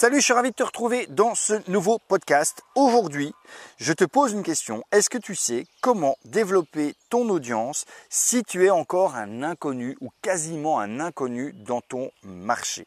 Salut, je suis ravi de te retrouver dans ce nouveau podcast. Aujourd'hui, je te pose une question. Est-ce que tu sais comment développer ton audience si tu es encore un inconnu ou quasiment un inconnu dans ton marché?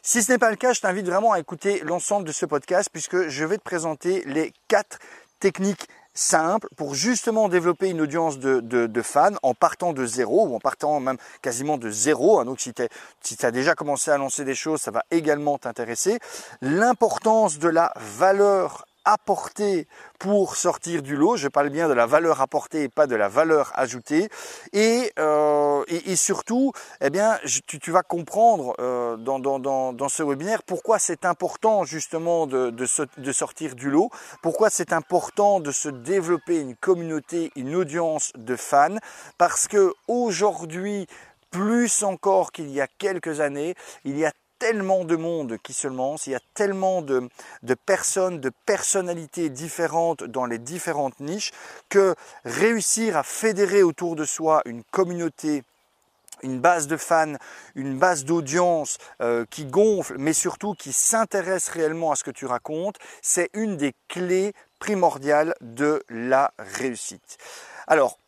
Si ce n'est pas le cas, je t'invite vraiment à écouter l'ensemble de ce podcast puisque je vais te présenter les quatre techniques simple pour justement développer une audience de, fans en partant de zéro ou en partant même quasiment de zéro. Hein. Donc si tu si as déjà commencé à lancer des choses, ça va également t'intéresser. L'importance de la valeur apporter pour sortir du lot. Je parle bien de la valeur apportée et pas de la valeur ajoutée. Et, euh, et, surtout, eh bien, tu, tu vas comprendre euh, dans, dans, dans, ce webinaire pourquoi c'est important justement de, de, de sortir du lot, pourquoi c'est important de se développer une communauté, une audience de fans, parce que aujourd'hui, plus encore qu'il y a quelques années, il y a tellement de monde qui se lance, il y a tellement de, personnes, de personnalités différentes dans les différentes niches que réussir à fédérer autour de soi une communauté une base de fans, une base d'audience euh, qui gonfle, mais surtout qui s'intéresse réellement à ce que tu racontes, c'est une des clés primordiales de la réussite. Alors,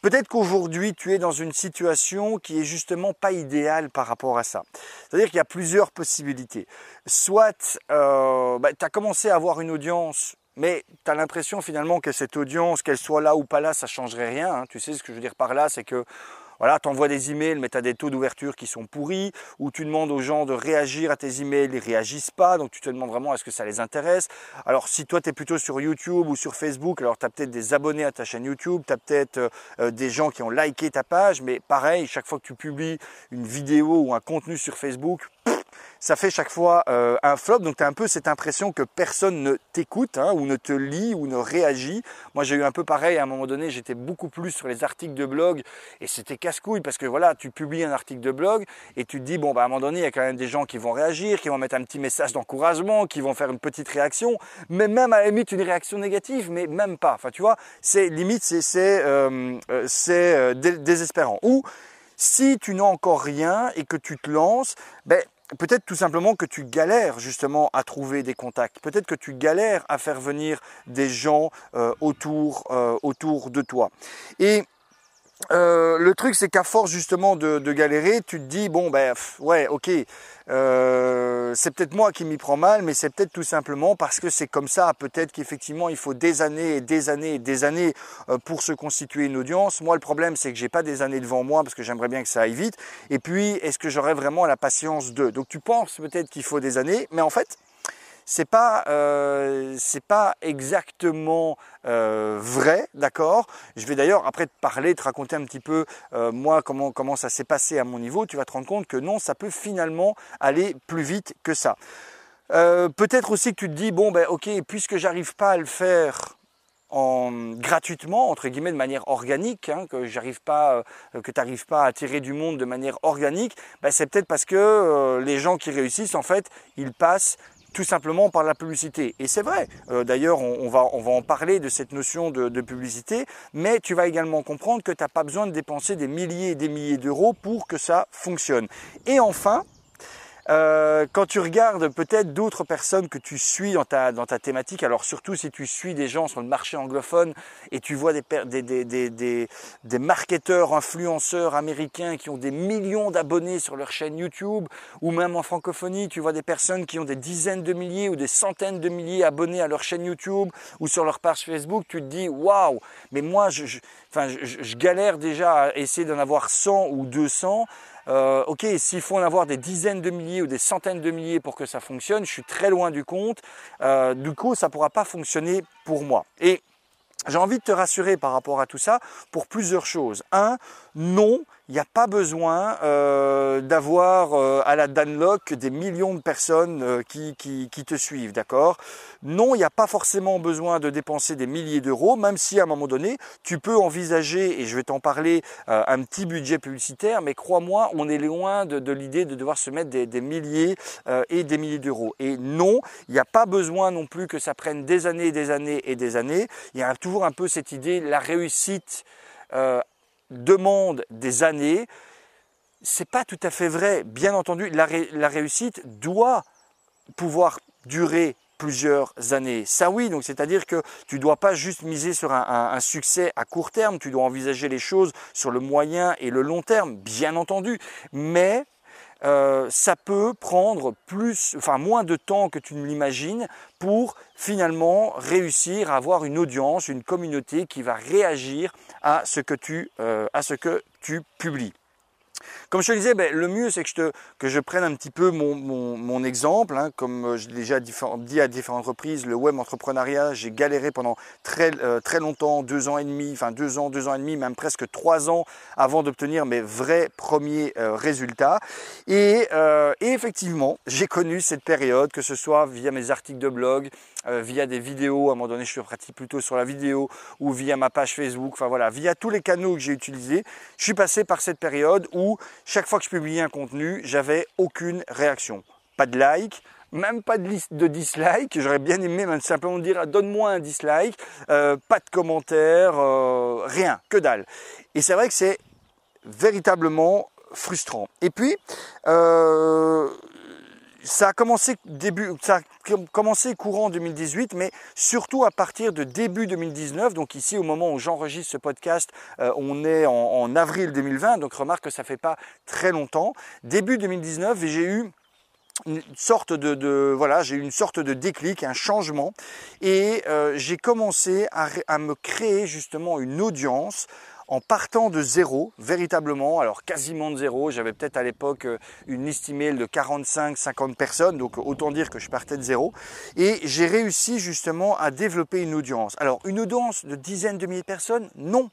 Peut-être qu'aujourd'hui, tu es dans une situation qui est justement pas idéale par rapport à ça. C'est-à-dire qu'il y a plusieurs possibilités. Soit euh, bah, tu as commencé à avoir une audience, mais tu as l'impression finalement que cette audience, qu'elle soit là ou pas là, ça changerait rien. Hein. Tu sais ce que je veux dire par là, c'est que voilà, tu envoies des emails, mais tu as des taux d'ouverture qui sont pourris, ou tu demandes aux gens de réagir à tes emails, ils réagissent pas, donc tu te demandes vraiment est-ce que ça les intéresse? Alors si toi tu es plutôt sur YouTube ou sur Facebook, alors tu as peut-être des abonnés à ta chaîne YouTube, tu as peut-être euh, des gens qui ont liké ta page, mais pareil, chaque fois que tu publies une vidéo ou un contenu sur Facebook, ça fait chaque fois euh, un flop. Donc tu as un peu cette impression que personne ne t'écoute hein, ou ne te lit ou ne réagit. Moi j'ai eu un peu pareil à un moment donné, j'étais beaucoup plus sur les articles de blog et c'était casse-couille parce que voilà, tu publies un article de blog et tu te dis bon bah à un moment donné il y a quand même des gens qui vont réagir, qui vont mettre un petit message d'encouragement, qui vont faire une petite réaction, mais même à la une réaction négative, mais même pas. Enfin tu vois, c'est limite c'est c'est euh, euh, désespérant. Ou si tu n'as encore rien et que tu te lances, ben peut-être tout simplement que tu galères justement à trouver des contacts. Peut-être que tu galères à faire venir des gens euh, autour, euh, autour de toi. Euh, le truc, c'est qu'à force justement de, galérer, tu te dis bon ben ouais, ok, euh, c'est peut-être moi qui m'y prends mal, mais c'est peut-être tout simplement parce que c'est comme ça. Peut-être qu'effectivement, il faut des années et des années et des années euh, pour se constituer une audience. Moi, le problème, c'est que j'ai pas des années devant moi parce que j'aimerais bien que ça aille vite. Et puis, est-ce que j'aurais vraiment la patience de Donc, tu penses peut-être qu'il faut des années, mais en fait, c'est pas euh, c'est pas exactement euh, vrai, d'accord? Je vais d'ailleurs après te parler, te raconter un petit peu euh, moi comment comment ça s'est passé à mon niveau. Tu vas te rendre compte que non, ça peut finalement aller plus vite que ça. Peut-être aussi que tu te dis bon ben ok, puisque j'arrive pas à le faire en, gratuitement, entre guillemets, de manière organique, hein, que j'arrive pas, que tu n'arrives pas à attirer du monde de manière organique, ben c'est peut-être parce que les gens qui réussissent, en fait, ils passent tout simplement par la publicité. Et c'est vrai, euh, d'ailleurs on, va, on va en parler de cette notion de, publicité, mais tu vas également comprendre que tu n'as pas besoin de dépenser des milliers et des milliers d'euros pour que ça fonctionne. Et enfin, euh, quand tu regardes peut-être d'autres personnes que tu suis dans ta, dans ta thématique, alors surtout si tu suis des gens sur le marché anglophone et tu vois des, des, des, des, des marketeurs, influenceurs américains qui ont des millions d'abonnés sur leur chaîne YouTube, ou même en francophonie, tu vois des personnes qui ont des dizaines de milliers ou des centaines de milliers d'abonnés à leur chaîne YouTube ou sur leur page Facebook, tu te dis waouh, mais moi je, je, enfin, je, je galère déjà à essayer d'en avoir 100 ou 200. Euh, ok, s'il faut en avoir des dizaines de milliers ou des centaines de milliers pour que ça fonctionne, je suis très loin du compte. Euh, du coup, ça ne pourra pas fonctionner pour moi. Et j'ai envie de te rassurer par rapport à tout ça pour plusieurs choses. Un, non, il n'y a pas besoin euh, d'avoir euh, à la Danlock des millions de personnes euh, qui, te suivent, d'accord? Non, il n'y a pas forcément besoin de dépenser des milliers d'euros, même si à un moment donné, tu peux envisager, et je vais t'en parler, un petit budget publicitaire, mais crois-moi, on est loin de, l'idée de devoir se mettre des, des milliers et des milliers d'euros. Et non, il n'y a pas besoin non plus que ça prenne des années et des années et des années. Il y a toujours un peu cette idée, la réussite demande des années, c'est pas tout à fait vrai. Bien entendu, la, réussite doit pouvoir durer plusieurs années. Ça oui, donc c'est-à-dire que tu dois pas juste miser sur un, succès à court terme, tu dois envisager les choses sur le moyen et le long terme, bien entendu, mais euh, ça peut prendre plus, enfin moins de temps que tu ne l'imagines pour finalement réussir à avoir une audience, une communauté qui va réagir à ce que tu, euh, à ce que tu publies. Comme je te disais, ben, le mieux c'est que je, te, que je prenne un petit peu mon, mon, mon exemple. Hein. comme euh, je l'ai déjà dit à différentes reprises, le web entrepreneuriat, j'ai galéré pendant très, euh, très longtemps, deux ans et demi, enfin deux ans, deux ans et demi, même presque trois ans avant d'obtenir mes vrais premiers euh, résultats. Et, et effectivement, j'ai connu cette période, que ce soit via mes articles de blog, via des vidéos, à un moment donné je pratique plutôt sur la vidéo, ou via ma page Facebook, enfin voilà, via tous les canaux que j'ai utilisés, je suis passé par cette période où chaque fois que je publiais un contenu, j'avais aucune réaction. Pas de like, même pas de liste de dislike. J'aurais bien aimé même simplement dire ah, donne-moi un dislike, euh, pas de commentaires, euh, rien, que dalle. Et c'est vrai que c'est véritablement frustrant. Et puis, euh, ça a commencé début, ça a commencé courant 2018, mais surtout à partir de début 2019. Donc ici, au moment où j'enregistre ce podcast, euh, on est en, avril 2020. Donc remarque que ça fait pas très longtemps. Début 2019, j'ai eu une sorte de, voilà, j'ai une sorte de déclic, un changement, et euh, j'ai commencé à me créer justement une audience en partant de zéro, véritablement, alors quasiment de zéro, j'avais peut-être à l'époque euh, une liste email de 45-50 personnes, donc autant dire que je partais de zéro, et j'ai réussi justement à développer une audience. Alors une audience de dizaines de milliers de personnes, non,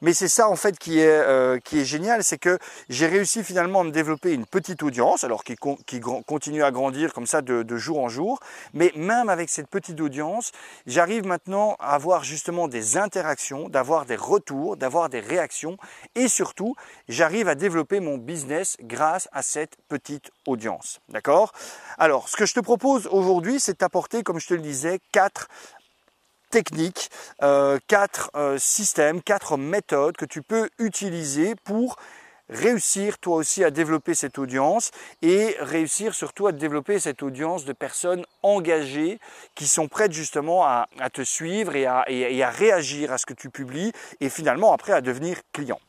mais c'est ça en fait qui est, euh, qui est génial, c'est que j'ai réussi finalement à me développer une petite audience, alors qui, continue à grandir comme ça de, de, jour en jour. Mais même avec cette petite audience, j'arrive maintenant à avoir justement des interactions, d'avoir des retours, d'avoir des réactions et surtout, j'arrive à développer mon business grâce à cette petite audience. D'accord? Alors, ce que je te propose aujourd'hui, c'est d'apporter, comme je te le disais, quatre techniques, euh, quatre euh, systèmes, quatre méthodes que tu peux utiliser pour réussir toi aussi à développer cette audience et réussir surtout à développer cette audience de personnes engagées qui sont prêtes justement à, te suivre et à, et à réagir à ce que tu publies et finalement après à devenir client.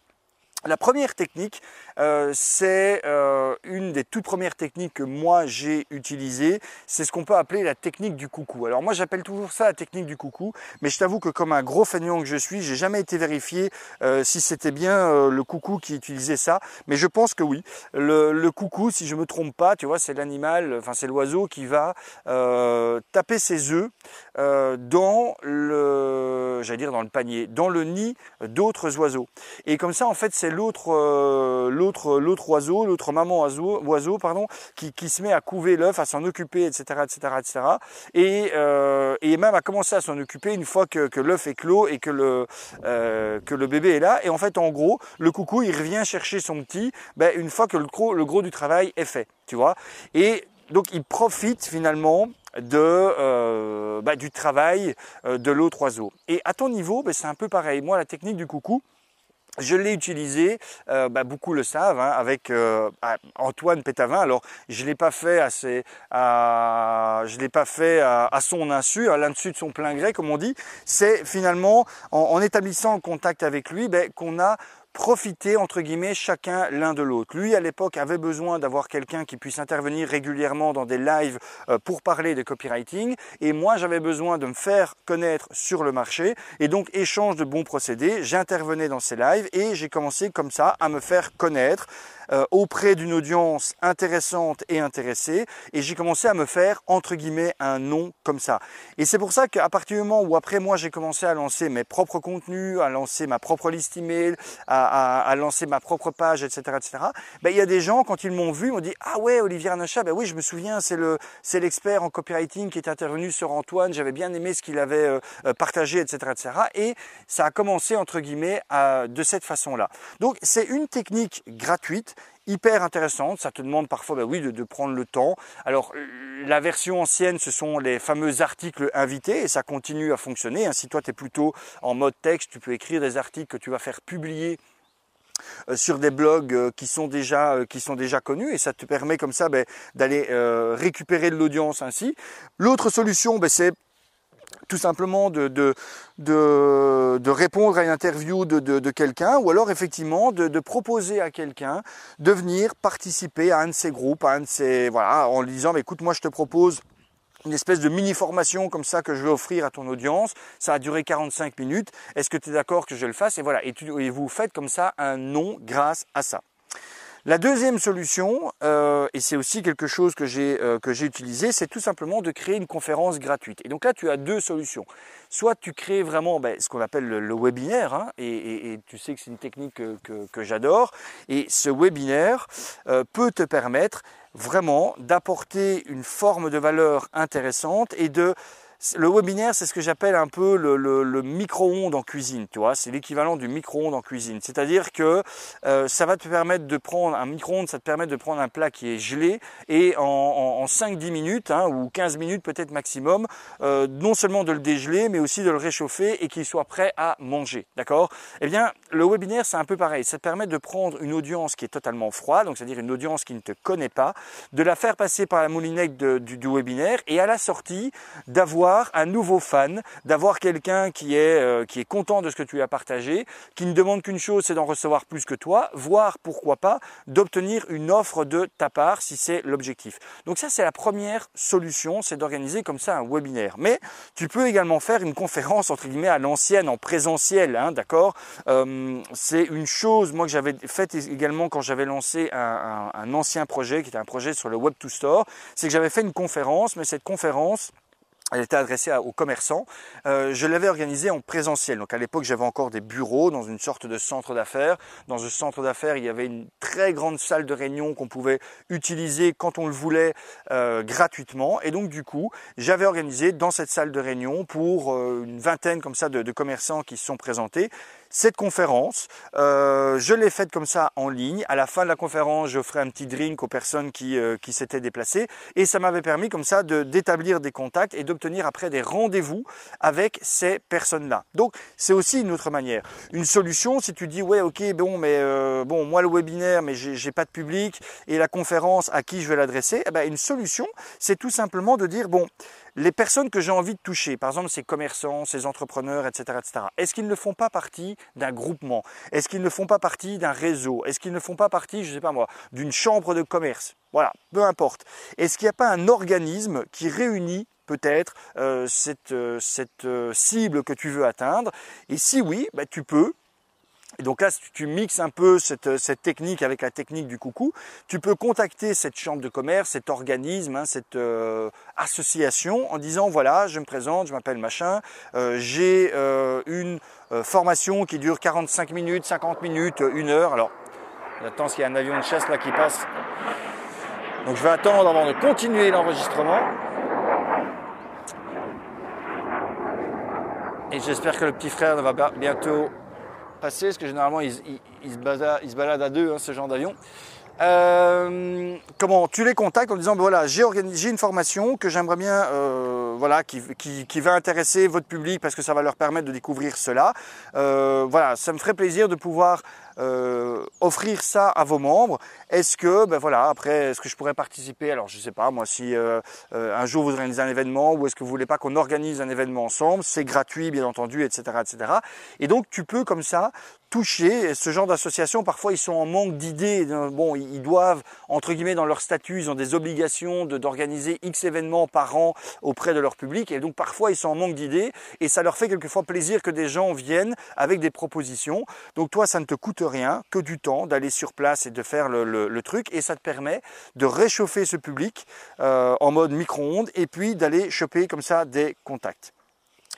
La première technique, euh, c'est euh, une des toutes premières techniques que moi j'ai utilisées. C'est ce qu'on peut appeler la technique du coucou. Alors moi j'appelle toujours ça la technique du coucou, mais je t'avoue que comme un gros feignant que je suis, j'ai jamais été vérifié euh, si c'était bien le coucou qui utilisait ça. Mais je pense que oui. Le, coucou, si je me trompe pas, tu vois, c'est l'animal, enfin c'est l'oiseau qui va taper ses œufs dans le, j'allais dire dans le panier, dans le nid d'autres oiseaux. Et comme ça, en fait, c'est l'autre euh, l'autre l'autre oiseau, l'autre maman oiseau, pardon, qui, qui se met à couver l'œuf, à s'en occuper, etc., etc., etc. Et, euh, et même à commencer à s'en occuper une fois que, que l'œuf est clos et que le euh, que le bébé est là. Et en fait, en gros, le coucou, il revient chercher son petit, ben, une fois que le gros le gros du travail est fait, tu vois. Et donc il profite finalement de, euh, bah, du travail euh, de l'autre oiseau. Et à ton niveau, ben, c'est un peu pareil. Moi, la technique du coucou, je l'ai utilisé, euh, bah, beaucoup le savent, hein, avec euh, Antoine Pétavin. Alors, je l'ai pas fait à, ses, je l'ai pas fait à, son insu, à l'insu de son plein gré, comme on dit. C'est finalement en, en, établissant le contact avec lui, ben, qu'on a profiter entre guillemets chacun l'un de l'autre. Lui à l'époque avait besoin d'avoir quelqu'un qui puisse intervenir régulièrement dans des lives euh, pour parler de copywriting. Et moi j'avais besoin de me faire connaître sur le marché. Et donc échange de bons procédés, j'intervenais dans ces lives et j'ai commencé comme ça à me faire connaître euh, auprès d'une audience intéressante et intéressée et j'ai commencé à me faire entre guillemets un nom comme ça. Et c'est pour ça qu'à partir du moment où après moi j'ai commencé à lancer mes propres contenus, à lancer ma propre liste email, à, à, lancer ma propre page, etc., etc. Ben, il y a des gens quand ils m'ont vu m'ont dit ah ouais Olivier Arnachat, ben oui je me souviens c'est le c'est l'expert en copywriting qui est intervenu sur Antoine, j'avais bien aimé ce qu'il avait euh, euh, partagé, etc., etc. Et ça a commencé entre guillemets à, de cette façon-là. Donc c'est une technique gratuite hyper intéressante. Ça te demande parfois, bah oui, de, prendre le temps. Alors, la version ancienne, ce sont les fameux articles invités et ça continue à fonctionner. Si toi, tu es plutôt en mode texte, tu peux écrire des articles que tu vas faire publier euh, sur des blogs euh, qui sont déjà euh, connus et ça te permet comme ça ben, d'aller récupérer de l'audience ainsi. L'autre solution, ben, c'est tout simplement de, répondre à une interview de, quelqu'un ou alors effectivement de, proposer à quelqu'un de venir participer à un de ces groupes, voilà, en lui disant écoute moi je te propose une espèce de mini formation comme ça que je vais offrir à ton audience. Ça a duré 45 minutes. Est-ce que tu es d'accord que je le fasse? Et voilà. Et, vous faites comme ça un nom grâce à ça. La deuxième solution, euh, et c'est aussi quelque chose que j'ai euh, utilisé, c'est tout simplement de créer une conférence gratuite. Et donc là, tu as deux solutions. Soit tu crées vraiment ben, ce qu'on appelle le, webinaire, hein, et, tu sais que c'est une technique que, j'adore. Et ce webinaire euh, peut te permettre vraiment d'apporter une forme de valeur intéressante et de le webinaire, c'est ce que j'appelle un peu le, micro-ondes en cuisine, tu vois, c'est l'équivalent du micro-ondes en cuisine. C'est-à-dire que euh, ça va te permettre de prendre un micro-ondes, ça te permet de prendre un plat qui est gelé et en, en, 5-10 minutes hein, ou 15 minutes peut-être maximum, euh, non seulement de le dégeler, mais aussi de le réchauffer et qu'il soit prêt à manger, d'accord? Eh bien, le webinaire, c'est un peu pareil. Ça te permet de prendre une audience qui est totalement froide, donc c'est-à-dire une audience qui ne te connaît pas, de la faire passer par la moulinette du webinaire et à la sortie d'avoir un nouveau fan, d'avoir quelqu'un qui est euh, qui est content de ce que tu as partagé, qui ne demande qu'une chose, c'est d'en recevoir plus que toi, voire pourquoi pas d'obtenir une offre de ta part si c'est l'objectif. Donc ça c'est la première solution, c'est d'organiser comme ça un webinaire. Mais tu peux également faire une conférence entre guillemets à l'ancienne en présentiel, hein, d'accord? Euh, C'est une chose moi que j'avais faite également quand j'avais lancé un, un ancien projet qui était un projet sur le Web to Store, c'est que j'avais fait une conférence, mais cette conférence elle était adressée aux commerçants. Euh, je l'avais organisée en présentiel. Donc à l'époque, j'avais encore des bureaux dans une sorte de centre d'affaires. Dans ce centre d'affaires, il y avait une très grande salle de réunion qu'on pouvait utiliser quand on le voulait euh, gratuitement. Et donc du coup, j'avais organisé dans cette salle de réunion pour euh, une vingtaine comme ça de, de commerçants qui se sont présentés cette conférence. Euh, je l'ai faite comme ça en ligne. À la fin de la conférence, je ferai un petit drink aux personnes qui, euh, qui s'étaient déplacées et ça m'avait permis comme ça d'établir des contacts et d'obtenir après des rendez-vous avec ces personnes-là. Donc c'est aussi une autre manière. Une solution, si tu dis ouais ok bon mais euh, bon moi le webinaire mais j'ai pas de public et la conférence à qui je vais l'adresser, eh ben, une solution c'est tout simplement de dire bon les personnes que j'ai envie de toucher, par exemple ces commerçants, ces entrepreneurs, etc., etc., est-ce qu'ils ne font pas partie d'un groupement? Est-ce qu'ils ne font pas partie d'un réseau? Est-ce qu'ils ne font pas partie, je ne sais pas moi, d'une chambre de commerce? Voilà, peu importe. Est-ce qu'il n'y a pas un organisme qui réunit peut-être euh, cette, euh, euh, cible que tu veux atteindre? Et si oui, bah, tu peux et donc là, si tu mixes un peu cette, cette, technique avec la technique du coucou, tu peux contacter cette chambre de commerce, cet organisme, hein, cette euh, association en disant voilà, je me présente, je m'appelle machin, euh, j'ai euh, une formation qui dure 45 minutes, 50 minutes, une heure. Alors, j'attends qu'il y a un avion de chasse là qui passe. Donc je vais attendre avant de continuer l'enregistrement. Et j'espère que le petit frère va bientôt passer, parce que généralement ils, se, baladent, à deux, hein, ce genre d'avion. Euh, comment tu les contactes en disant ben voilà j'ai organisé une formation que j'aimerais bien euh, voilà qui, qui, va intéresser votre public parce que ça va leur permettre de découvrir cela euh, voilà ça me ferait plaisir de pouvoir euh, offrir ça à vos membres. Est-ce que, ben voilà, après, est-ce que je pourrais participer? Alors, je sais pas, moi, si euh, euh, un jour vous organisez un événement ou est-ce que vous voulez pas qu'on organise un événement ensemble, c'est gratuit, bien entendu, etc., etc. Et donc, tu peux comme ça toucher ce genre d'association. Parfois, ils sont en manque d'idées. Bon, ils doivent, entre guillemets, dans leur statut, ils ont des obligations d'organiser X événements par an auprès de leur public. Et donc, parfois, ils sont en manque d'idées. Et ça leur fait quelquefois plaisir que des gens viennent avec des propositions. Donc, toi, ça ne te coûte rien que du temps d'aller sur place et de faire le, truc et ça te permet de réchauffer ce public euh, en mode micro-ondes et puis d'aller choper comme ça des contacts.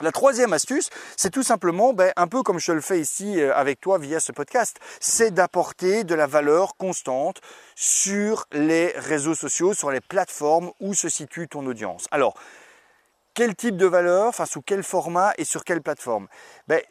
La troisième astuce, c'est tout simplement, ben, un peu comme je le fais ici euh, avec toi via ce podcast, c'est d'apporter de la valeur constante sur les réseaux sociaux, sur les plateformes où se situe ton audience. Alors, quel type de valeur, enfin sous quel format et sur quelle plateforme? Ben,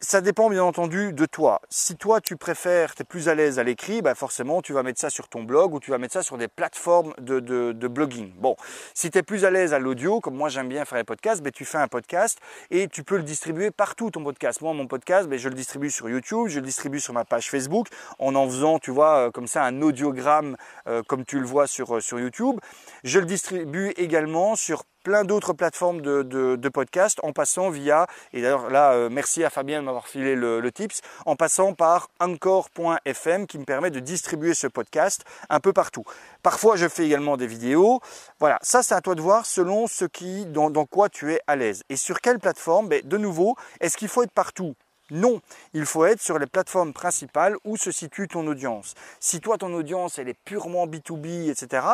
ça dépend bien entendu de toi. Si toi tu préfères, tu es plus à l'aise à l'écrit, bah forcément tu vas mettre ça sur ton blog ou tu vas mettre ça sur des plateformes de, de, blogging. Bon, si tu es plus à l'aise à l'audio, comme moi j'aime bien faire les podcasts, bah, tu fais un podcast et tu peux le distribuer partout ton podcast. Moi mon podcast, bah, je le distribue sur YouTube, je le distribue sur ma page Facebook en en faisant, tu vois, euh, comme ça un audiogramme euh, comme tu le vois sur, euh, sur YouTube. Je le distribue également sur plein d'autres plateformes de, de, podcast en passant via, et d'ailleurs là, euh, merci à Fabien de m'avoir filé le, le, tips, en passant par encore.fm qui me permet de distribuer ce podcast un peu partout. Parfois, je fais également des vidéos. Voilà, ça c'est à toi de voir selon ce qui, dans, dans quoi tu es à l'aise. Et sur quelle plateforme? Ben, De nouveau, est-ce qu'il faut être partout? Non, il faut être sur les plateformes principales où se situe ton audience. Si toi, ton audience, elle est purement B2B, etc.,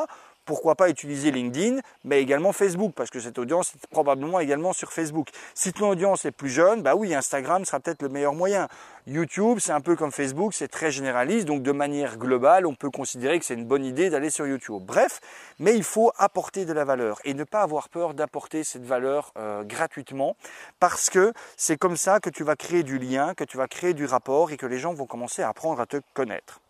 pourquoi pas utiliser LinkedIn, mais également Facebook, parce que cette audience est probablement également sur Facebook. Si ton audience est plus jeune, bah oui, Instagram sera peut-être le meilleur moyen. YouTube, c'est un peu comme Facebook, c'est très généraliste, donc de manière globale, on peut considérer que c'est une bonne idée d'aller sur YouTube. Bref, mais il faut apporter de la valeur et ne pas avoir peur d'apporter cette valeur euh, gratuitement, parce que c'est comme ça que tu vas créer du lien, que tu vas créer du rapport et que les gens vont commencer à apprendre à te connaître.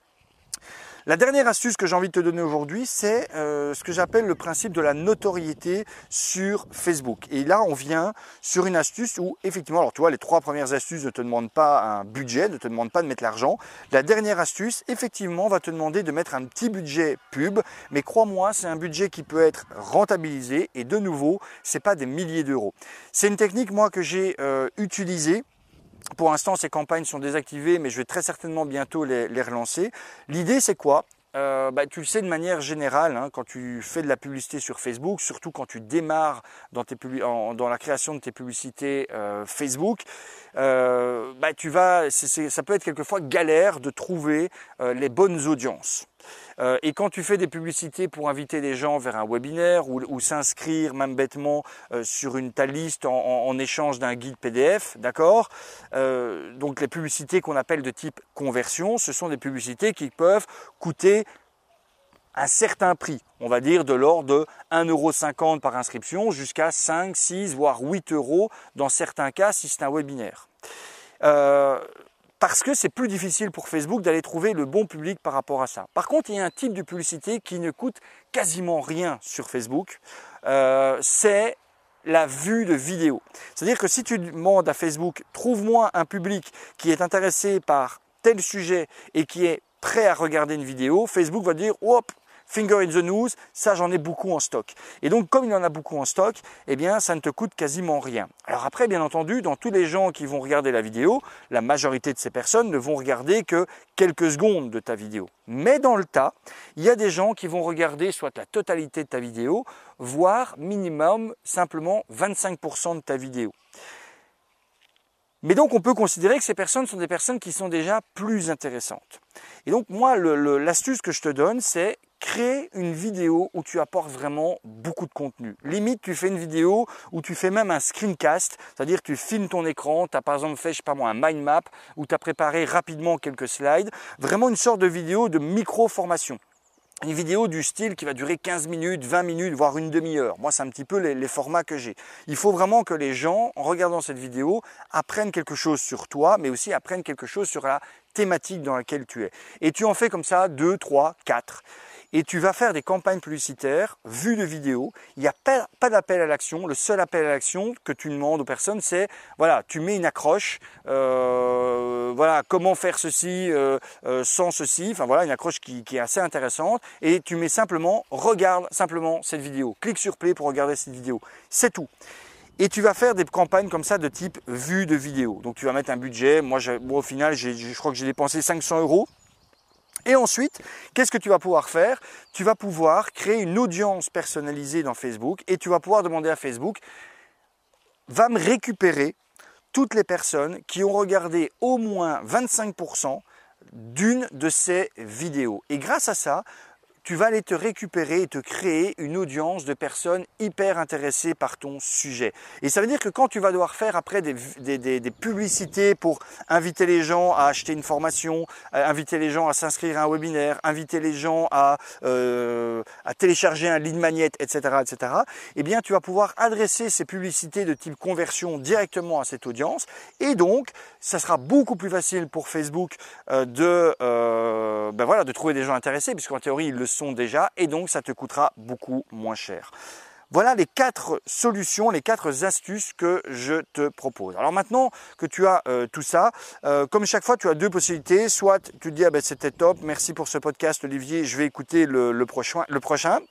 La dernière astuce que j'ai envie de te donner aujourd'hui, c'est euh, ce que j'appelle le principe de la notoriété sur Facebook. Et là, on vient sur une astuce où, effectivement, alors tu vois, les trois premières astuces ne te demandent pas un budget, ne te demandent pas de mettre l'argent. La dernière astuce, effectivement, va te demander de mettre un petit budget pub, mais crois-moi, c'est un budget qui peut être rentabilisé et de nouveau, c'est pas des milliers d'euros. C'est une technique, moi, que j'ai euh, utilisée pour l'instant, ces campagnes sont désactivées, mais je vais très certainement bientôt les, relancer. L'idée, c'est quoi? Euh, bah, tu le sais de manière générale, hein, quand tu fais de la publicité sur Facebook, surtout quand tu démarres dans, la création de tes publicités euh, Facebook, euh, bah, tu vas, ça peut être quelquefois galère de trouver les bonnes audiences. Euh, et quand tu fais des publicités pour inviter des gens vers un webinaire ou, s'inscrire même bêtement euh, sur une ta liste en, échange d'un guide PDF, d'accord euh, Donc les publicités qu'on appelle de type conversion, ce sont des publicités qui peuvent coûter un certain prix, on va dire de l'ordre de 1,50€ par inscription jusqu'à 5, 6, voire 8 euros dans certains cas si c'est un webinaire parce que c'est plus difficile pour Facebook d'aller trouver le bon public par rapport à ça. Par contre, il y a un type de publicité qui ne coûte quasiment rien sur Facebook, euh, c'est la vue de vidéo. C'est-à-dire que si tu demandes à Facebook, trouve-moi un public qui est intéressé par tel sujet et qui est prêt à regarder une vidéo, Facebook va dire, hop, Finger in the news, ça j'en ai beaucoup en stock. Et donc comme il en a beaucoup en stock, eh bien ça ne te coûte quasiment rien. Alors après, bien entendu, dans tous les gens qui vont regarder la vidéo, la majorité de ces personnes ne vont regarder que quelques secondes de ta vidéo. Mais dans le tas, il y a des gens qui vont regarder soit la totalité de ta vidéo, voire minimum simplement 25% de ta vidéo. Mais donc on peut considérer que ces personnes sont des personnes qui sont déjà plus intéressantes. Et donc moi, l'astuce que je te donne, c'est crée une vidéo où tu apportes vraiment beaucoup de contenu. Limite, tu fais une vidéo où tu fais même un screencast, c'est-à-dire tu filmes ton écran, tu as par exemple fait, je sais pas moi, un mind map, où tu as préparé rapidement quelques slides, vraiment une sorte de vidéo de micro-formation une vidéo du style qui va durer 15 minutes, 20 minutes, voire une demi-heure. Moi, c'est un petit peu les formats que j'ai. Il faut vraiment que les gens, en regardant cette vidéo, apprennent quelque chose sur toi, mais aussi apprennent quelque chose sur la thématique dans laquelle tu es. Et tu en fais comme ça 2, 3, 4 et tu vas faire des campagnes publicitaires vues de vidéos. Il n'y a pas, d'appel à l'action. Le seul appel à l'action que tu demandes aux personnes, c'est voilà, tu mets une accroche, euh, voilà, comment faire ceci euh, euh, sans ceci. Enfin voilà, une accroche qui, est assez intéressante. Et tu mets simplement, regarde simplement cette vidéo. Clique sur play pour regarder cette vidéo. C'est tout. Et tu vas faire des campagnes comme ça de type vue de vidéo. Donc tu vas mettre un budget. Moi, au final, je crois que j'ai dépensé 500 euros et ensuite, qu'est-ce que tu vas pouvoir faire? Tu vas pouvoir créer une audience personnalisée dans Facebook et tu vas pouvoir demander à Facebook, va me récupérer toutes les personnes qui ont regardé au moins 25% d'une de ces vidéos. Et grâce à ça, tu vas aller te récupérer et te créer une audience de personnes hyper intéressées par ton sujet. Et ça veut dire que quand tu vas devoir faire après des, des, publicités pour inviter les gens à acheter une formation, inviter les gens à s'inscrire à un webinaire, inviter les gens à, euh, à télécharger un lead magnet, etc., etc., eh bien, tu vas pouvoir adresser ces publicités de type conversion directement à cette audience. Et donc, ça sera beaucoup plus facile pour Facebook euh, de, euh, ben voilà, de trouver des gens intéressés, puisqu'en théorie, ils le sont déjà, et donc ça te coûtera beaucoup moins cher. Voilà les quatre solutions, les quatre astuces que je te propose. Alors maintenant que tu as euh, tout ça, euh, comme chaque fois, tu as deux possibilités. Soit tu te dis, ah ben, c'était top, merci pour ce podcast Olivier, je vais écouter le, prochain, le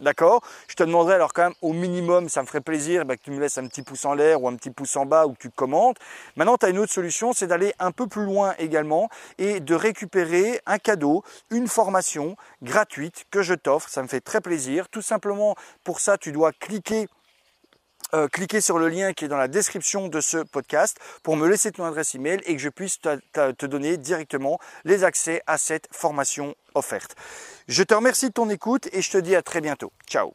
d'accord? Je te demanderai alors quand même au minimum, ça me ferait plaisir ben, que tu me laisses un petit pouce en l'air ou un petit pouce en bas ou que tu commentes. Maintenant, tu as une autre solution, c'est d'aller un peu plus loin également et de récupérer un cadeau, une formation gratuite que je t'offre. Ça me fait très plaisir. Tout simplement, pour ça, tu dois cliquer euh, cliquez, sur le lien qui est dans la description de ce podcast pour me laisser ton adresse email et que je puisse te donner directement les accès à cette formation offerte. Je te remercie de ton écoute et je te dis à très bientôt. Ciao